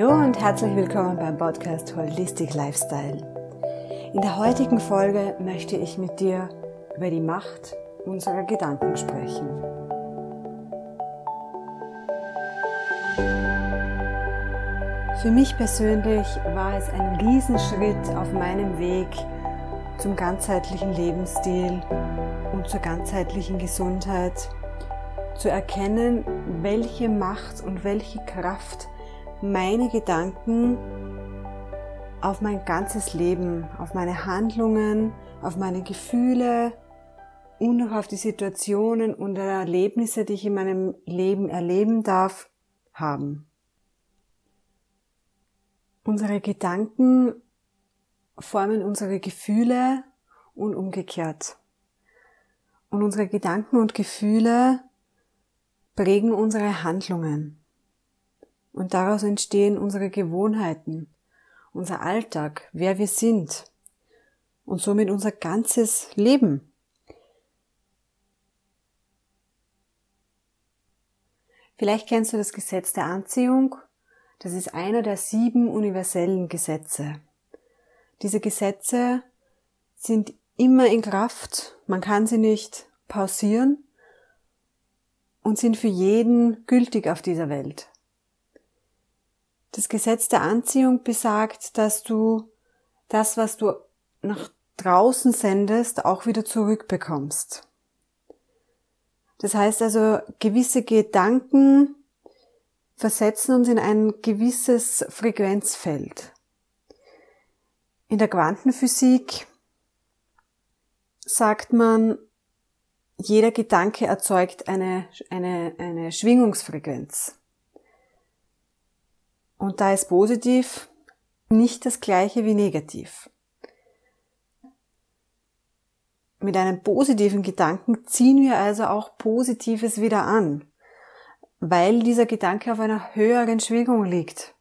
Hallo und herzlich willkommen beim Podcast Holistic Lifestyle. In der heutigen Folge möchte ich mit dir über die Macht unserer Gedanken sprechen. Für mich persönlich war es ein Riesenschritt auf meinem Weg zum ganzheitlichen Lebensstil und zur ganzheitlichen Gesundheit, zu erkennen, welche Macht und welche Kraft meine Gedanken auf mein ganzes Leben, auf meine Handlungen, auf meine Gefühle und auch auf die Situationen und Erlebnisse, die ich in meinem Leben erleben darf, haben. Unsere Gedanken formen unsere Gefühle und umgekehrt. Und unsere Gedanken und Gefühle prägen unsere Handlungen. Und daraus entstehen unsere Gewohnheiten, unser Alltag, wer wir sind und somit unser ganzes Leben. Vielleicht kennst du das Gesetz der Anziehung. Das ist einer der sieben universellen Gesetze. Diese Gesetze sind immer in Kraft. Man kann sie nicht pausieren und sind für jeden gültig auf dieser Welt. Das Gesetz der Anziehung besagt, dass du das, was du nach draußen sendest, auch wieder zurückbekommst. Das heißt also, gewisse Gedanken versetzen uns in ein gewisses Frequenzfeld. In der Quantenphysik sagt man, jeder Gedanke erzeugt eine, eine, eine Schwingungsfrequenz. Und da ist positiv nicht das gleiche wie negativ. Mit einem positiven Gedanken ziehen wir also auch Positives wieder an, weil dieser Gedanke auf einer höheren Schwingung liegt.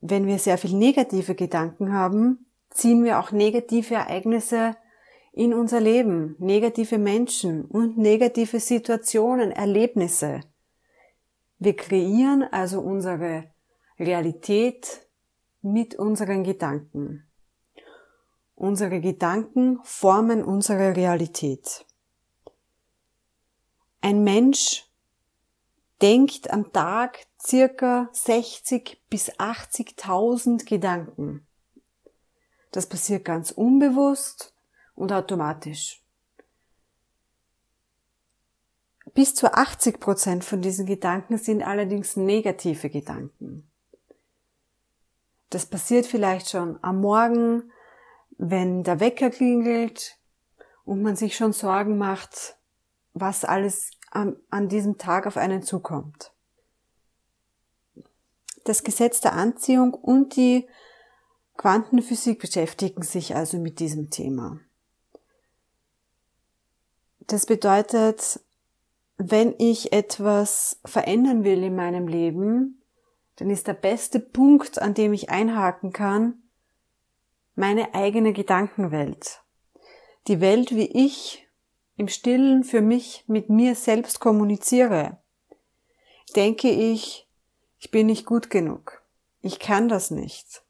Wenn wir sehr viel negative Gedanken haben, ziehen wir auch negative Ereignisse in unser Leben, negative Menschen und negative Situationen, Erlebnisse. Wir kreieren also unsere Realität mit unseren Gedanken. Unsere Gedanken formen unsere Realität. Ein Mensch denkt am Tag circa 60 bis 80.000 Gedanken. Das passiert ganz unbewusst und automatisch. Bis zu 80 Prozent von diesen Gedanken sind allerdings negative Gedanken. Das passiert vielleicht schon am Morgen, wenn der Wecker klingelt und man sich schon Sorgen macht, was alles an, an diesem Tag auf einen zukommt. Das Gesetz der Anziehung und die Quantenphysik beschäftigen sich also mit diesem Thema. Das bedeutet, wenn ich etwas verändern will in meinem Leben, dann ist der beste Punkt, an dem ich einhaken kann, meine eigene Gedankenwelt. Die Welt, wie ich im Stillen für mich mit mir selbst kommuniziere. Denke ich, ich bin nicht gut genug. Ich kann das nicht.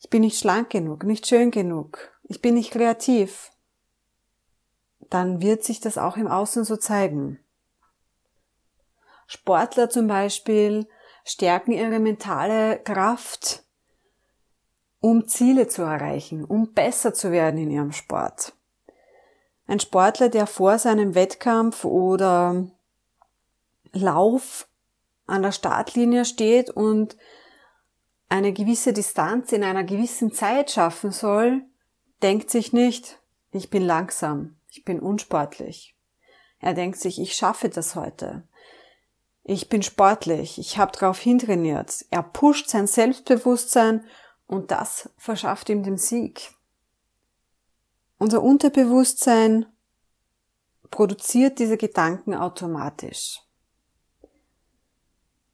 Ich bin nicht schlank genug, nicht schön genug. Ich bin nicht kreativ. Dann wird sich das auch im Außen so zeigen. Sportler zum Beispiel stärken ihre mentale Kraft, um Ziele zu erreichen, um besser zu werden in ihrem Sport. Ein Sportler, der vor seinem Wettkampf oder Lauf an der Startlinie steht und eine gewisse Distanz in einer gewissen Zeit schaffen soll, denkt sich nicht, ich bin langsam, ich bin unsportlich. Er denkt sich, ich schaffe das heute. Ich bin sportlich, ich habe darauf hintrainiert. Er pusht sein Selbstbewusstsein und das verschafft ihm den Sieg. Unser Unterbewusstsein produziert diese Gedanken automatisch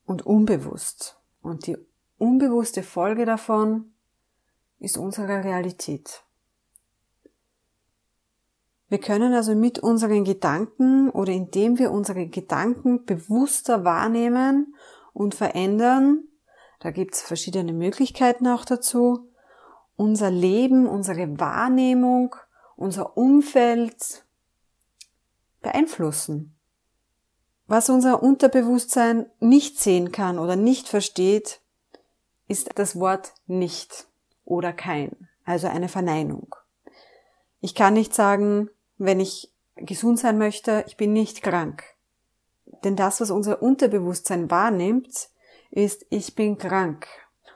und unbewusst. Und die unbewusste Folge davon ist unsere Realität. Wir können also mit unseren Gedanken oder indem wir unsere Gedanken bewusster wahrnehmen und verändern, da gibt's verschiedene Möglichkeiten auch dazu, unser Leben, unsere Wahrnehmung, unser Umfeld beeinflussen. Was unser Unterbewusstsein nicht sehen kann oder nicht versteht, ist das Wort nicht oder kein, also eine Verneinung. Ich kann nicht sagen, wenn ich gesund sein möchte, ich bin nicht krank. Denn das, was unser Unterbewusstsein wahrnimmt, ist, ich bin krank.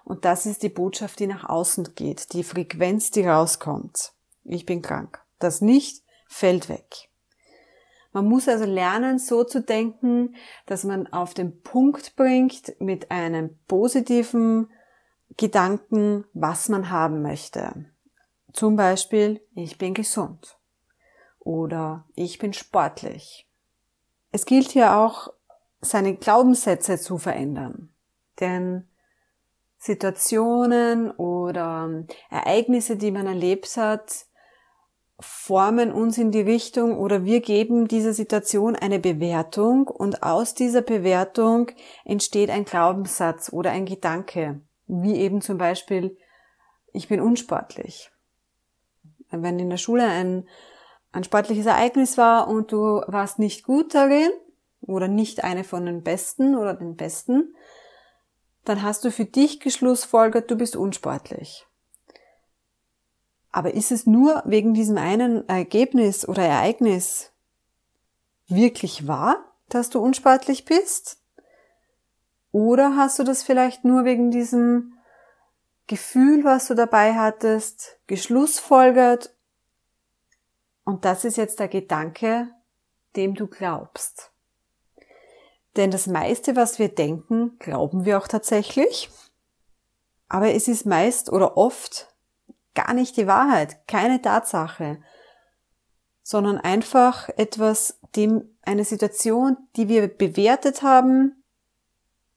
Und das ist die Botschaft, die nach außen geht, die Frequenz, die rauskommt. Ich bin krank. Das nicht fällt weg. Man muss also lernen, so zu denken, dass man auf den Punkt bringt mit einem positiven Gedanken, was man haben möchte. Zum Beispiel, ich bin gesund oder ich bin sportlich. Es gilt hier auch, seine Glaubenssätze zu verändern. Denn Situationen oder Ereignisse, die man erlebt hat, formen uns in die Richtung oder wir geben dieser Situation eine Bewertung und aus dieser Bewertung entsteht ein Glaubenssatz oder ein Gedanke, wie eben zum Beispiel, ich bin unsportlich. Wenn in der Schule ein, ein sportliches Ereignis war und du warst nicht gut darin oder nicht eine von den Besten oder den Besten, dann hast du für dich geschlussfolgert, du bist unsportlich. Aber ist es nur wegen diesem einen Ergebnis oder Ereignis wirklich wahr, dass du unsportlich bist? Oder hast du das vielleicht nur wegen diesem Gefühl, was du dabei hattest, geschlussfolgert? Und das ist jetzt der Gedanke, dem du glaubst. Denn das meiste, was wir denken, glauben wir auch tatsächlich. Aber es ist meist oder oft gar nicht die Wahrheit, keine Tatsache, sondern einfach etwas, dem eine Situation, die wir bewertet haben,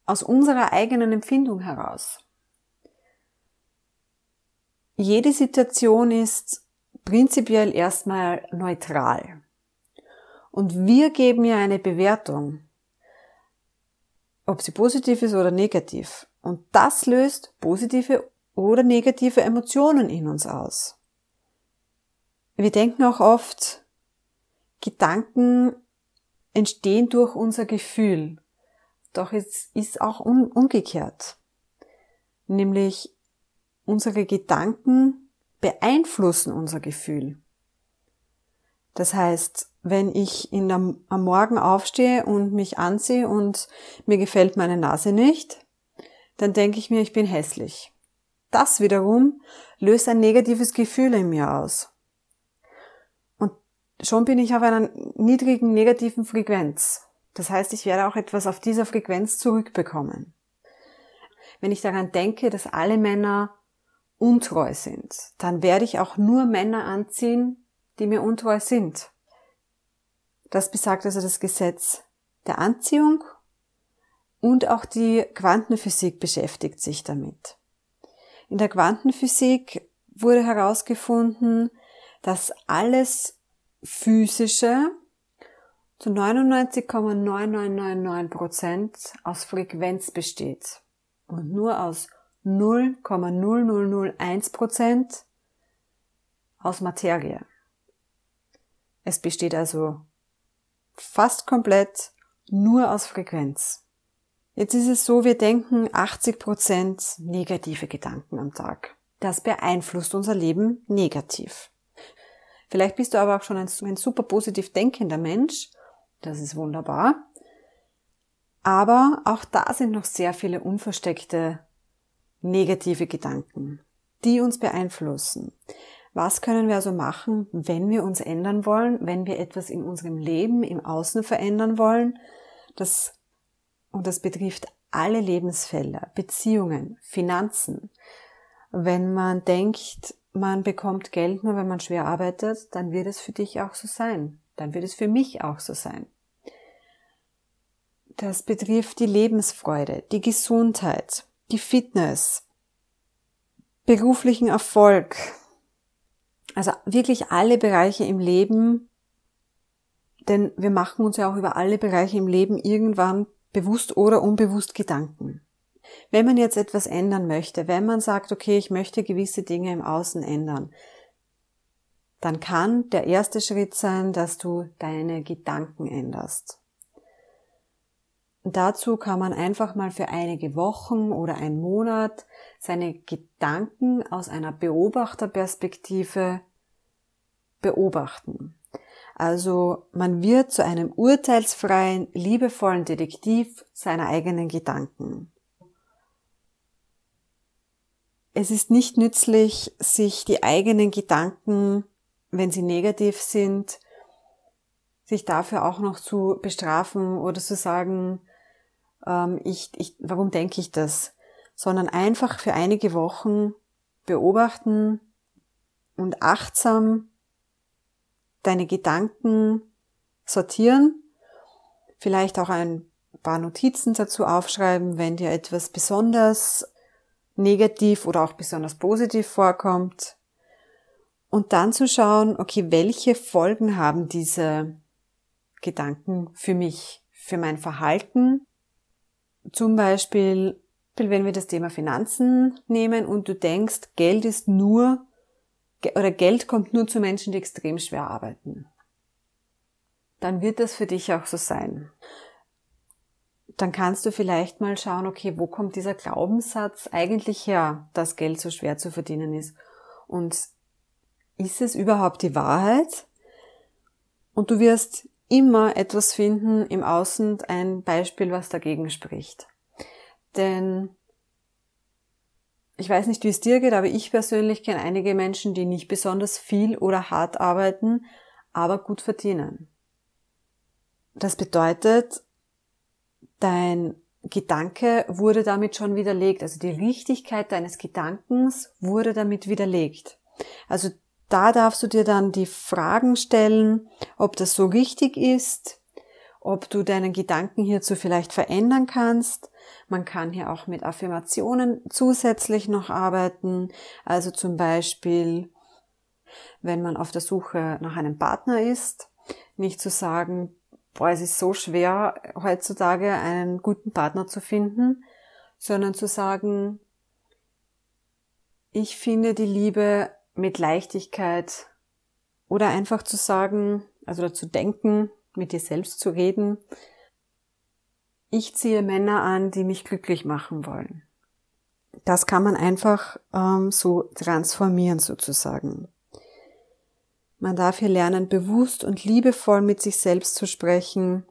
aus unserer eigenen Empfindung heraus. Jede Situation ist prinzipiell erstmal neutral. Und wir geben ihr eine Bewertung ob sie positiv ist oder negativ. Und das löst positive oder negative Emotionen in uns aus. Wir denken auch oft, Gedanken entstehen durch unser Gefühl. Doch es ist auch umgekehrt. Nämlich unsere Gedanken beeinflussen unser Gefühl. Das heißt, wenn ich in der, am Morgen aufstehe und mich ansehe und mir gefällt meine Nase nicht, dann denke ich mir, ich bin hässlich. Das wiederum löst ein negatives Gefühl in mir aus. Und schon bin ich auf einer niedrigen negativen Frequenz. Das heißt, ich werde auch etwas auf dieser Frequenz zurückbekommen. Wenn ich daran denke, dass alle Männer untreu sind, dann werde ich auch nur Männer anziehen, die mir untreu sind. Das besagt also das Gesetz der Anziehung und auch die Quantenphysik beschäftigt sich damit. In der Quantenphysik wurde herausgefunden, dass alles Physische zu 99,9999% aus Frequenz besteht und nur aus 0,0001% aus Materie. Es besteht also fast komplett nur aus Frequenz. Jetzt ist es so, wir denken 80% negative Gedanken am Tag. Das beeinflusst unser Leben negativ. Vielleicht bist du aber auch schon ein, ein super positiv denkender Mensch. Das ist wunderbar. Aber auch da sind noch sehr viele unversteckte negative Gedanken, die uns beeinflussen. Was können wir also machen, wenn wir uns ändern wollen, wenn wir etwas in unserem Leben, im Außen verändern wollen? Das, und das betrifft alle Lebensfelder, Beziehungen, Finanzen. Wenn man denkt, man bekommt Geld nur, wenn man schwer arbeitet, dann wird es für dich auch so sein. Dann wird es für mich auch so sein. Das betrifft die Lebensfreude, die Gesundheit, die Fitness, beruflichen Erfolg, also wirklich alle Bereiche im Leben, denn wir machen uns ja auch über alle Bereiche im Leben irgendwann bewusst oder unbewusst Gedanken. Wenn man jetzt etwas ändern möchte, wenn man sagt, okay, ich möchte gewisse Dinge im Außen ändern, dann kann der erste Schritt sein, dass du deine Gedanken änderst. Und dazu kann man einfach mal für einige Wochen oder einen Monat seine Gedanken aus einer Beobachterperspektive beobachten. Also man wird zu einem urteilsfreien, liebevollen Detektiv seiner eigenen Gedanken. Es ist nicht nützlich, sich die eigenen Gedanken, wenn sie negativ sind, sich dafür auch noch zu bestrafen oder zu sagen, ähm, ich, ich, warum denke ich das? Sondern einfach für einige Wochen beobachten und achtsam deine Gedanken sortieren, vielleicht auch ein paar Notizen dazu aufschreiben, wenn dir etwas besonders negativ oder auch besonders positiv vorkommt. Und dann zu schauen, okay, welche Folgen haben diese Gedanken für mich, für mein Verhalten. Zum Beispiel, wenn wir das Thema Finanzen nehmen und du denkst, Geld ist nur, oder Geld kommt nur zu Menschen, die extrem schwer arbeiten. Dann wird das für dich auch so sein dann kannst du vielleicht mal schauen, okay, wo kommt dieser Glaubenssatz eigentlich her, dass Geld so schwer zu verdienen ist? Und ist es überhaupt die Wahrheit? Und du wirst immer etwas finden im Außen, ein Beispiel, was dagegen spricht. Denn ich weiß nicht, wie es dir geht, aber ich persönlich kenne einige Menschen, die nicht besonders viel oder hart arbeiten, aber gut verdienen. Das bedeutet, dein Gedanke wurde damit schon widerlegt. Also die Richtigkeit deines Gedankens wurde damit widerlegt. Also da darfst du dir dann die Fragen stellen, ob das so richtig ist, ob du deinen Gedanken hierzu vielleicht verändern kannst. Man kann hier auch mit Affirmationen zusätzlich noch arbeiten. Also zum Beispiel, wenn man auf der Suche nach einem Partner ist, nicht zu sagen, boah, es ist so schwer heutzutage einen guten Partner zu finden, sondern zu sagen, ich finde die Liebe mit Leichtigkeit oder einfach zu sagen, also zu denken, mit dir selbst zu reden, ich ziehe Männer an, die mich glücklich machen wollen. Das kann man einfach ähm, so transformieren sozusagen. Man darf hier lernen, bewusst und liebevoll mit sich selbst zu sprechen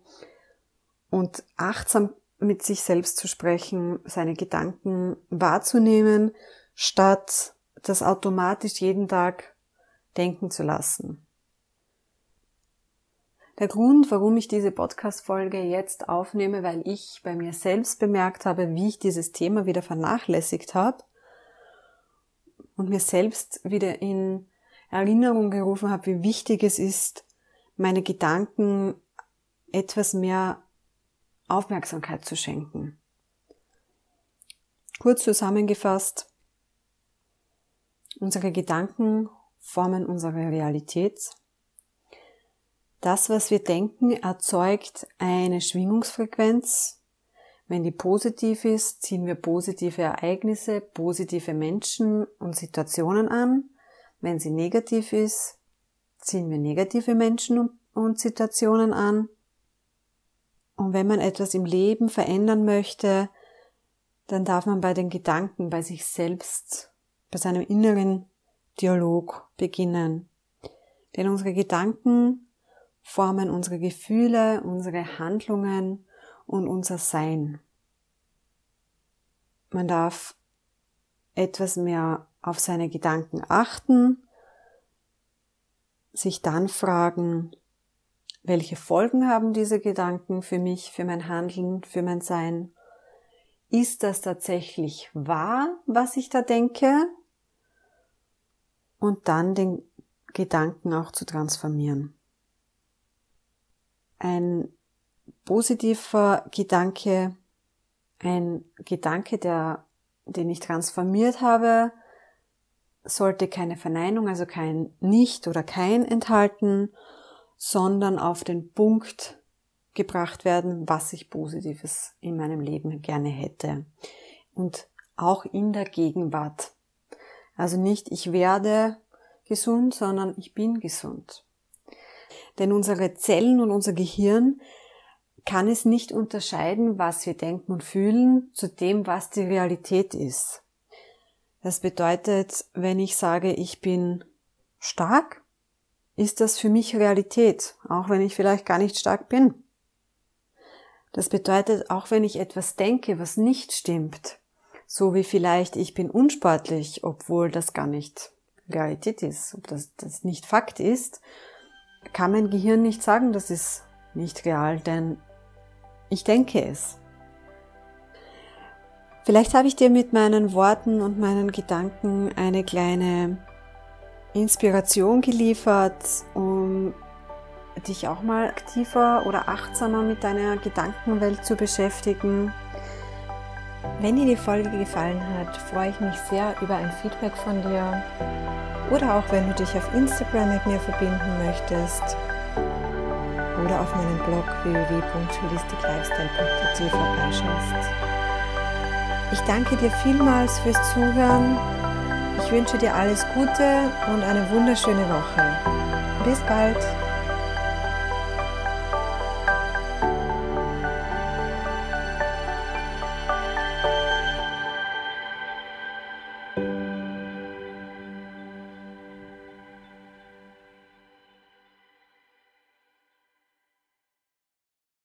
und achtsam mit sich selbst zu sprechen, seine Gedanken wahrzunehmen, statt das automatisch jeden Tag denken zu lassen. Der Grund, warum ich diese Podcast-Folge jetzt aufnehme, weil ich bei mir selbst bemerkt habe, wie ich dieses Thema wieder vernachlässigt habe und mir selbst wieder in Erinnerung gerufen habe, wie wichtig es ist, meine Gedanken etwas mehr Aufmerksamkeit zu schenken. Kurz zusammengefasst, unsere Gedanken formen unsere Realität. Das, was wir denken, erzeugt eine Schwingungsfrequenz. Wenn die positiv ist, ziehen wir positive Ereignisse, positive Menschen und Situationen an. Wenn sie negativ ist, ziehen wir negative Menschen und Situationen an. Und wenn man etwas im Leben verändern möchte, dann darf man bei den Gedanken, bei sich selbst, bei seinem inneren Dialog beginnen. Denn unsere Gedanken formen unsere Gefühle, unsere Handlungen und unser Sein. Man darf etwas mehr auf seine Gedanken achten, sich dann fragen, welche Folgen haben diese Gedanken für mich, für mein Handeln, für mein Sein? Ist das tatsächlich wahr, was ich da denke? Und dann den Gedanken auch zu transformieren. Ein positiver Gedanke, ein Gedanke, der, den ich transformiert habe, sollte keine Verneinung, also kein Nicht oder kein enthalten, sondern auf den Punkt gebracht werden, was ich Positives in meinem Leben gerne hätte. Und auch in der Gegenwart. Also nicht ich werde gesund, sondern ich bin gesund. Denn unsere Zellen und unser Gehirn kann es nicht unterscheiden, was wir denken und fühlen, zu dem, was die Realität ist. Das bedeutet, wenn ich sage, ich bin stark, ist das für mich Realität, auch wenn ich vielleicht gar nicht stark bin. Das bedeutet, auch wenn ich etwas denke, was nicht stimmt, so wie vielleicht ich bin unsportlich, obwohl das gar nicht Realität ist, ob das, das nicht Fakt ist, kann mein Gehirn nicht sagen, das ist nicht real, denn ich denke es. Vielleicht habe ich dir mit meinen Worten und meinen Gedanken eine kleine Inspiration geliefert, um dich auch mal aktiver oder achtsamer mit deiner Gedankenwelt zu beschäftigen. Wenn dir die Folge gefallen hat, freue ich mich sehr über ein Feedback von dir oder auch wenn du dich auf Instagram mit mir verbinden möchtest oder auf meinem Blog www.holisticlifestyle.at vorbeischaust. Ich danke dir vielmals fürs Zuhören. Ich wünsche dir alles Gute und eine wunderschöne Woche. Bis bald!